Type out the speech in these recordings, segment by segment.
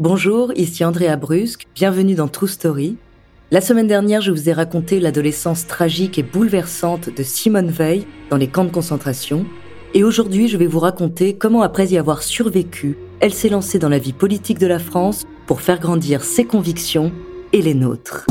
Bonjour, ici Andrea Brusque, bienvenue dans True Story. La semaine dernière, je vous ai raconté l'adolescence tragique et bouleversante de Simone Veil dans les camps de concentration. Et aujourd'hui, je vais vous raconter comment, après y avoir survécu, elle s'est lancée dans la vie politique de la France pour faire grandir ses convictions et les nôtres.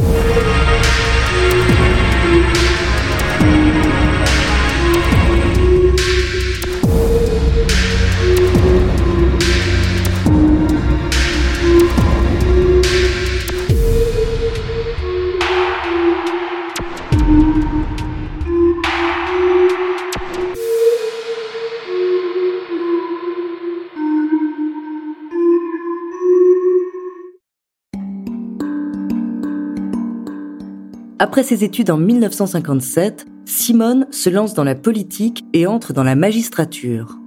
Après ses études en 1957, Simone se lance dans la politique et entre dans la magistrature.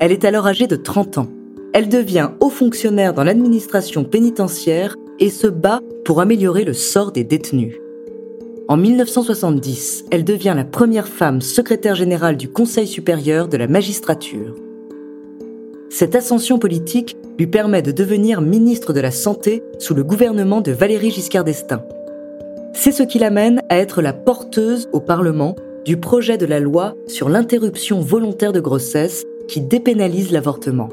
Elle est alors âgée de 30 ans. Elle devient haut fonctionnaire dans l'administration pénitentiaire et se bat pour améliorer le sort des détenus. En 1970, elle devient la première femme secrétaire générale du Conseil supérieur de la magistrature. Cette ascension politique lui permet de devenir ministre de la Santé sous le gouvernement de Valéry Giscard d'Estaing. C'est ce qui l'amène à être la porteuse au Parlement du projet de la loi sur l'interruption volontaire de grossesse qui dépénalise l'avortement.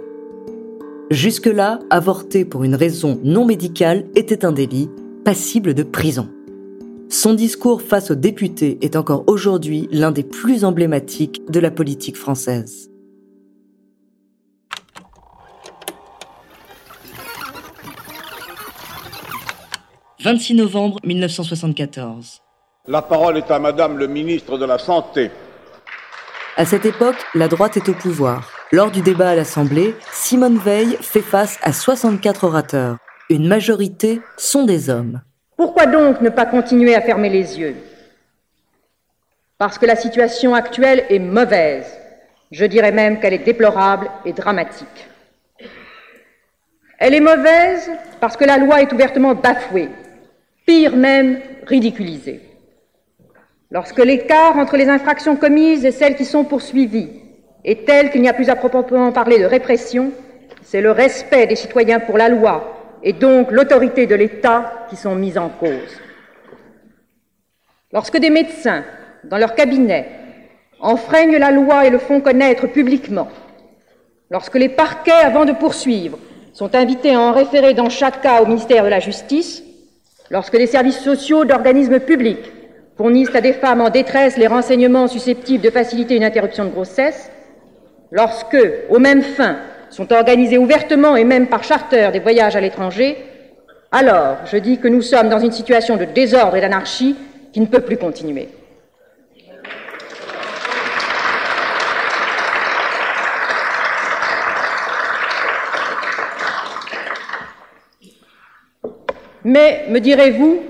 Jusque-là, avorter pour une raison non médicale était un délit, passible de prison. Son discours face aux députés est encore aujourd'hui l'un des plus emblématiques de la politique française. 26 novembre 1974. La parole est à Madame le ministre de la Santé. À cette époque, la droite est au pouvoir. Lors du débat à l'Assemblée, Simone Veil fait face à 64 orateurs. Une majorité sont des hommes. Pourquoi donc ne pas continuer à fermer les yeux? Parce que la situation actuelle est mauvaise. Je dirais même qu'elle est déplorable et dramatique. Elle est mauvaise parce que la loi est ouvertement bafouée pire même, ridiculisé. Lorsque l'écart entre les infractions commises et celles qui sont poursuivies est tel qu'il n'y a plus à proprement parler de répression, c'est le respect des citoyens pour la loi et donc l'autorité de l'État qui sont mises en cause. Lorsque des médecins, dans leur cabinet, enfreignent la loi et le font connaître publiquement, lorsque les parquets, avant de poursuivre, sont invités à en référer dans chaque cas au ministère de la Justice, Lorsque les services sociaux d'organismes publics fournissent à des femmes en détresse les renseignements susceptibles de faciliter une interruption de grossesse, lorsque, aux mêmes fins, sont organisés ouvertement et même par charter des voyages à l'étranger, alors je dis que nous sommes dans une situation de désordre et d'anarchie qui ne peut plus continuer. Mais, me direz-vous,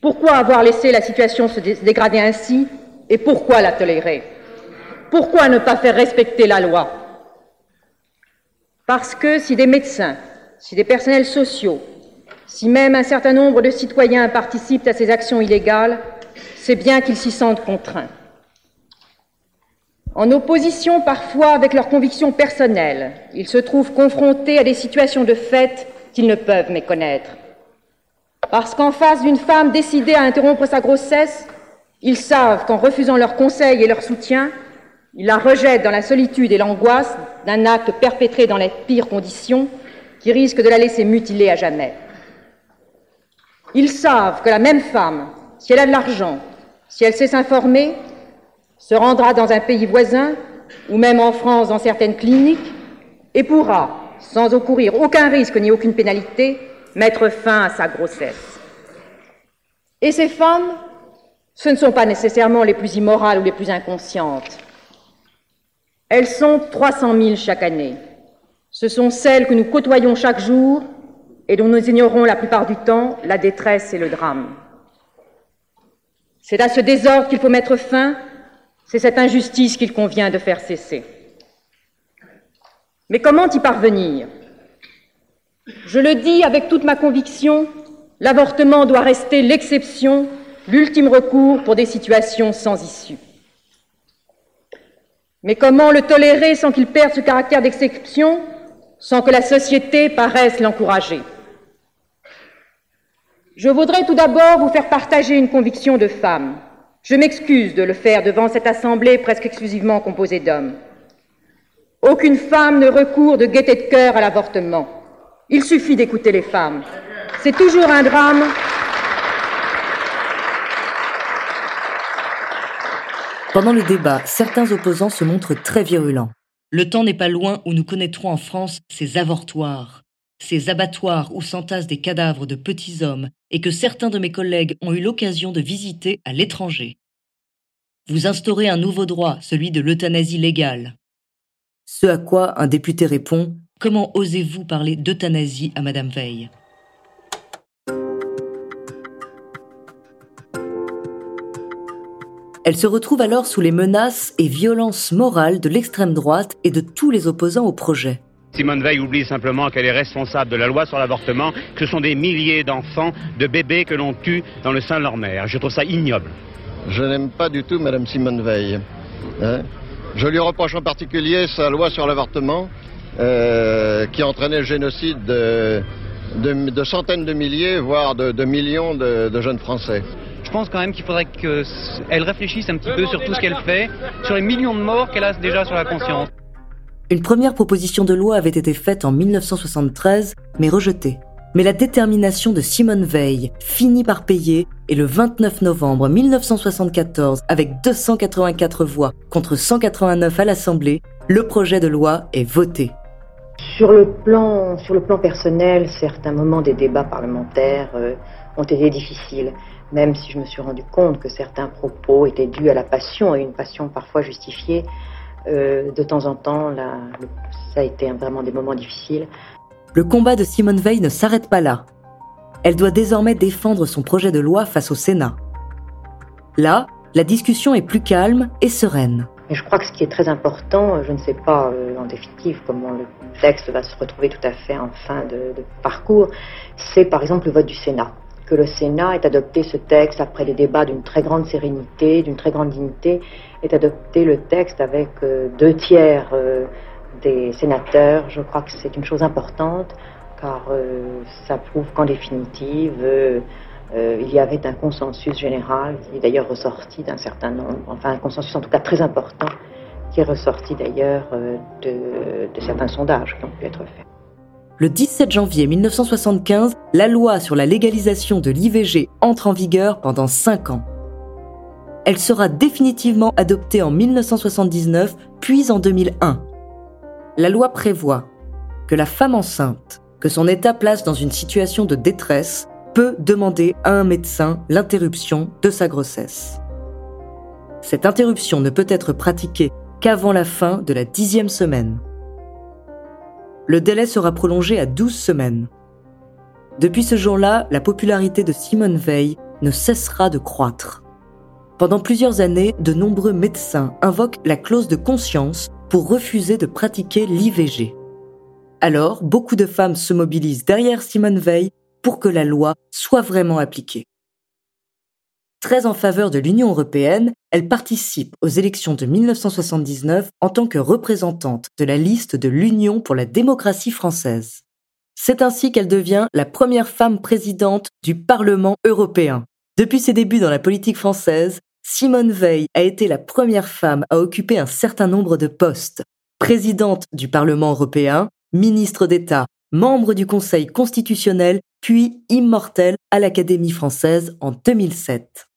pourquoi avoir laissé la situation se dégrader ainsi et pourquoi la tolérer? Pourquoi ne pas faire respecter la loi? Parce que si des médecins, si des personnels sociaux, si même un certain nombre de citoyens participent à ces actions illégales, c'est bien qu'ils s'y sentent contraints. En opposition parfois avec leurs convictions personnelles, ils se trouvent confrontés à des situations de fait qu'ils ne peuvent méconnaître. Parce qu'en face d'une femme décidée à interrompre sa grossesse, ils savent qu'en refusant leur conseil et leur soutien, ils la rejettent dans la solitude et l'angoisse d'un acte perpétré dans les pires conditions qui risque de la laisser mutiler à jamais. Ils savent que la même femme, si elle a de l'argent, si elle sait s'informer, se rendra dans un pays voisin ou même en France dans certaines cliniques et pourra, sans encourir aucun risque ni aucune pénalité, mettre fin à sa grossesse. Et ces femmes, ce ne sont pas nécessairement les plus immorales ou les plus inconscientes. Elles sont 300 000 chaque année. Ce sont celles que nous côtoyons chaque jour et dont nous ignorons la plupart du temps la détresse et le drame. C'est à ce désordre qu'il faut mettre fin, c'est cette injustice qu'il convient de faire cesser. Mais comment y parvenir? Je le dis avec toute ma conviction, l'avortement doit rester l'exception, l'ultime recours pour des situations sans issue. Mais comment le tolérer sans qu'il perde ce caractère d'exception, sans que la société paraisse l'encourager? Je voudrais tout d'abord vous faire partager une conviction de femme. Je m'excuse de le faire devant cette assemblée presque exclusivement composée d'hommes. Aucune femme ne recourt de gaieté de cœur à l'avortement. Il suffit d'écouter les femmes. C'est toujours un drame. Pendant le débat, certains opposants se montrent très virulents. Le temps n'est pas loin où nous connaîtrons en France ces avortoirs, ces abattoirs où s'entassent des cadavres de petits hommes et que certains de mes collègues ont eu l'occasion de visiter à l'étranger. Vous instaurez un nouveau droit, celui de l'euthanasie légale. Ce à quoi un député répond Comment osez-vous parler d'euthanasie à Madame Veil? Elle se retrouve alors sous les menaces et violences morales de l'extrême droite et de tous les opposants au projet. Simone Veil oublie simplement qu'elle est responsable de la loi sur l'avortement, que ce sont des milliers d'enfants, de bébés que l'on tue dans le sein de leur mère. Je trouve ça ignoble. Je n'aime pas du tout Madame Simone Veil. Hein. Je lui reproche en particulier sa loi sur l'avortement, euh, qui entraînait le génocide de, centaines de milliers, voire de, millions de jeunes Français je pense quand même qu'il faudrait qu'elle réfléchisse un petit peu sur tout ce qu'elle fait, sur les millions de morts qu'elle a déjà sur la conscience. Une première proposition de loi avait été faite en 1973, mais rejetée. Mais la détermination de Simone Veil finit par payer et le 29 novembre 1974, avec 284 voix contre 189 à l'Assemblée, le projet de loi est voté. Sur le plan, personnel, certains moments des débats parlementaires euh, ont été difficiles même si je me suis rendu compte que certains propos étaient dus à la passion, et une passion parfois justifiée, euh, de temps en temps, ça a été vraiment des moments difficiles. Le combat de Simone Veil ne s'arrête pas là. Elle doit désormais défendre son projet de loi face au Sénat. Là, la discussion est plus calme et sereine. Et je crois que ce qui est très important, je ne sais pas euh, en définitive comment le texte va se retrouver tout à fait en fin de parcours, c'est par exemple le vote du Sénat que le Sénat ait adopté ce texte après des débats d'une très grande sérénité, d'une très grande dignité, ait adopté le texte avec euh, deux tiers euh, des sénateurs. Je crois que c'est une chose importante, car euh, ça prouve qu'en définitive, il y avait un consensus général qui est d'ailleurs ressorti d'un certain nombre, enfin un consensus en tout cas très important, qui est ressorti d'ailleurs de, de certains sondages qui ont pu être faits. Le 17 janvier 1975, la loi sur la légalisation de l'IVG entre en vigueur pendant 5 ans. Elle sera définitivement adoptée en 1979, puis en 2001. La loi prévoit que la femme enceinte, que son état place dans une situation de détresse, peut demander à un médecin l'interruption de sa grossesse. Cette interruption ne peut être pratiquée qu'avant la fin de la dixième semaine le délai sera prolongé à 12 semaines. Depuis ce jour-là, la popularité de Simone Veil ne cessera de croître. Pendant plusieurs années, de nombreux médecins invoquent la clause de conscience pour refuser de pratiquer l'IVG. Alors, beaucoup de femmes se mobilisent derrière Simone Veil pour que la loi soit vraiment appliquée. Très en faveur de l'Union européenne, elle participe aux élections de 1979 en tant que représentante de la liste de l'Union pour la démocratie française. C'est ainsi qu'elle devient la première femme présidente du Parlement européen. Depuis ses débuts dans la politique française, Simone Veil a été la première femme à occuper un certain nombre de postes. Présidente du Parlement européen, ministre d'État, membre du Conseil constitutionnel, puis immortelle à l'Académie française en 2007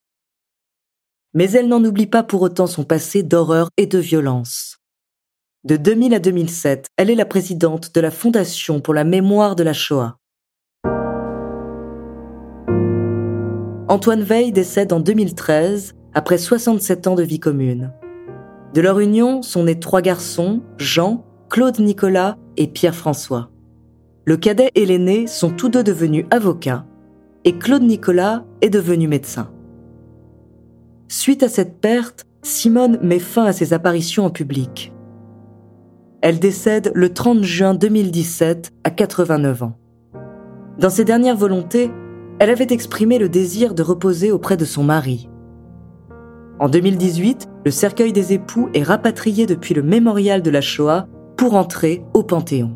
mais elle n'en oublie pas pour autant son passé d'horreur et de violence. De 2000 à 2007, elle est la présidente de la Fondation pour la mémoire de la Shoah. Antoine Veil décède en 2013, après 67 ans de vie commune. De leur union sont nés trois garçons, Jean, Claude Nicolas et Pierre-François. Le cadet et l'aîné sont tous deux devenus avocats, et Claude Nicolas est devenu médecin. Suite à cette perte, Simone met fin à ses apparitions en public. Elle décède le 30 juin 2017 à 89 ans. Dans ses dernières volontés, elle avait exprimé le désir de reposer auprès de son mari. En 2018, le cercueil des époux est rapatrié depuis le mémorial de la Shoah pour entrer au Panthéon.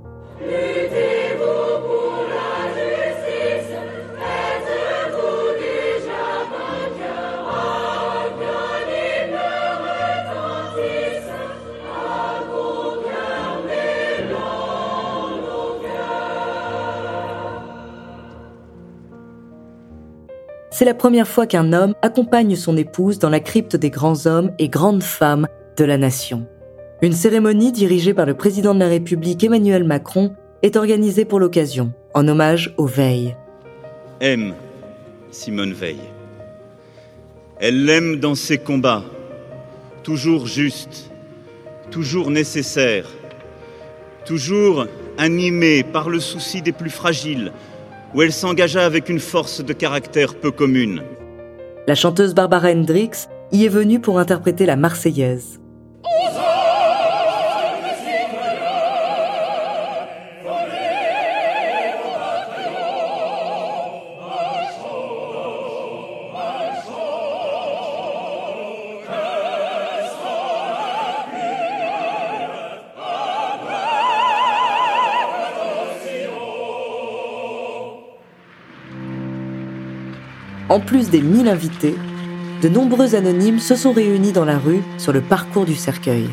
C'est la première fois qu'un homme accompagne son épouse dans la crypte des grands hommes et grandes femmes de la nation. Une cérémonie dirigée par le président de la République Emmanuel Macron est organisée pour l'occasion, en hommage aux Veil. Aime Simone Veil. Elle l'aime dans ses combats, toujours justes, toujours nécessaires, toujours animée par le souci des plus fragiles, où elle s'engagea avec une force de caractère peu commune. La chanteuse Barbara Hendricks y est venue pour interpréter la Marseillaise. En plus des 1000 invités, de nombreux anonymes se sont réunis dans la rue sur le parcours du cercueil.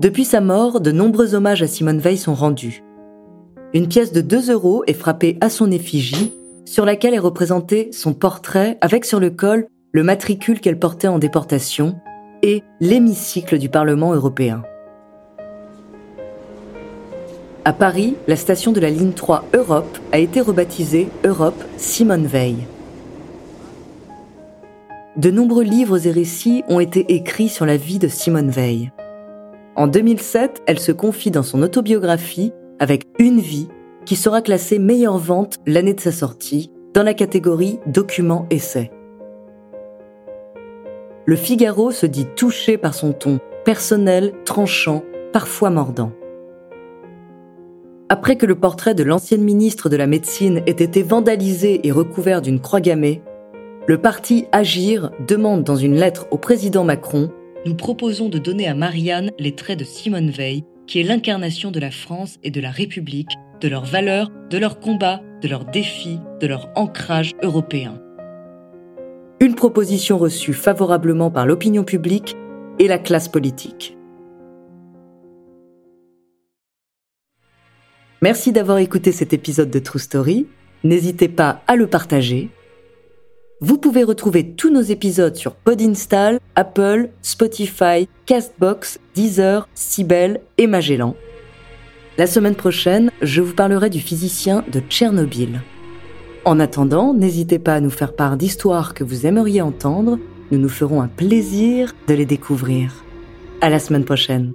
Depuis sa mort, de nombreux hommages à Simone Veil sont rendus. Une pièce de 2 euros est frappée à son effigie, sur laquelle est représenté son portrait avec sur le col le matricule qu'elle portait en déportation et l'hémicycle du Parlement européen. À Paris, la station de la ligne 3 Europe a été rebaptisée Europe Simone Veil. De nombreux livres et récits ont été écrits sur la vie de Simone Veil. En 2007, elle se confie dans son autobiographie avec Une vie qui sera classée meilleure vente l'année de sa sortie dans la catégorie Documents essais. Le Figaro se dit touché par son ton personnel, tranchant, parfois mordant. Après que le portrait de l'ancienne ministre de la Médecine ait été vandalisé et recouvert d'une croix gammée, le parti Agir demande dans une lettre au président Macron Nous proposons de donner à Marianne les traits de Simone Veil, qui est l'incarnation de la France et de la République, de leurs valeurs, de leurs combats, de leurs défis, de leur ancrage européen. Une proposition reçue favorablement par l'opinion publique et la classe politique. Merci d'avoir écouté cet épisode de True Story. N'hésitez pas à le partager. Vous pouvez retrouver tous nos épisodes sur Podinstall, Apple, Spotify, Castbox, Deezer, Sibel et Magellan. La semaine prochaine, je vous parlerai du physicien de Tchernobyl. En attendant, n'hésitez pas à nous faire part d'histoires que vous aimeriez entendre. Nous nous ferons un plaisir de les découvrir. À la semaine prochaine.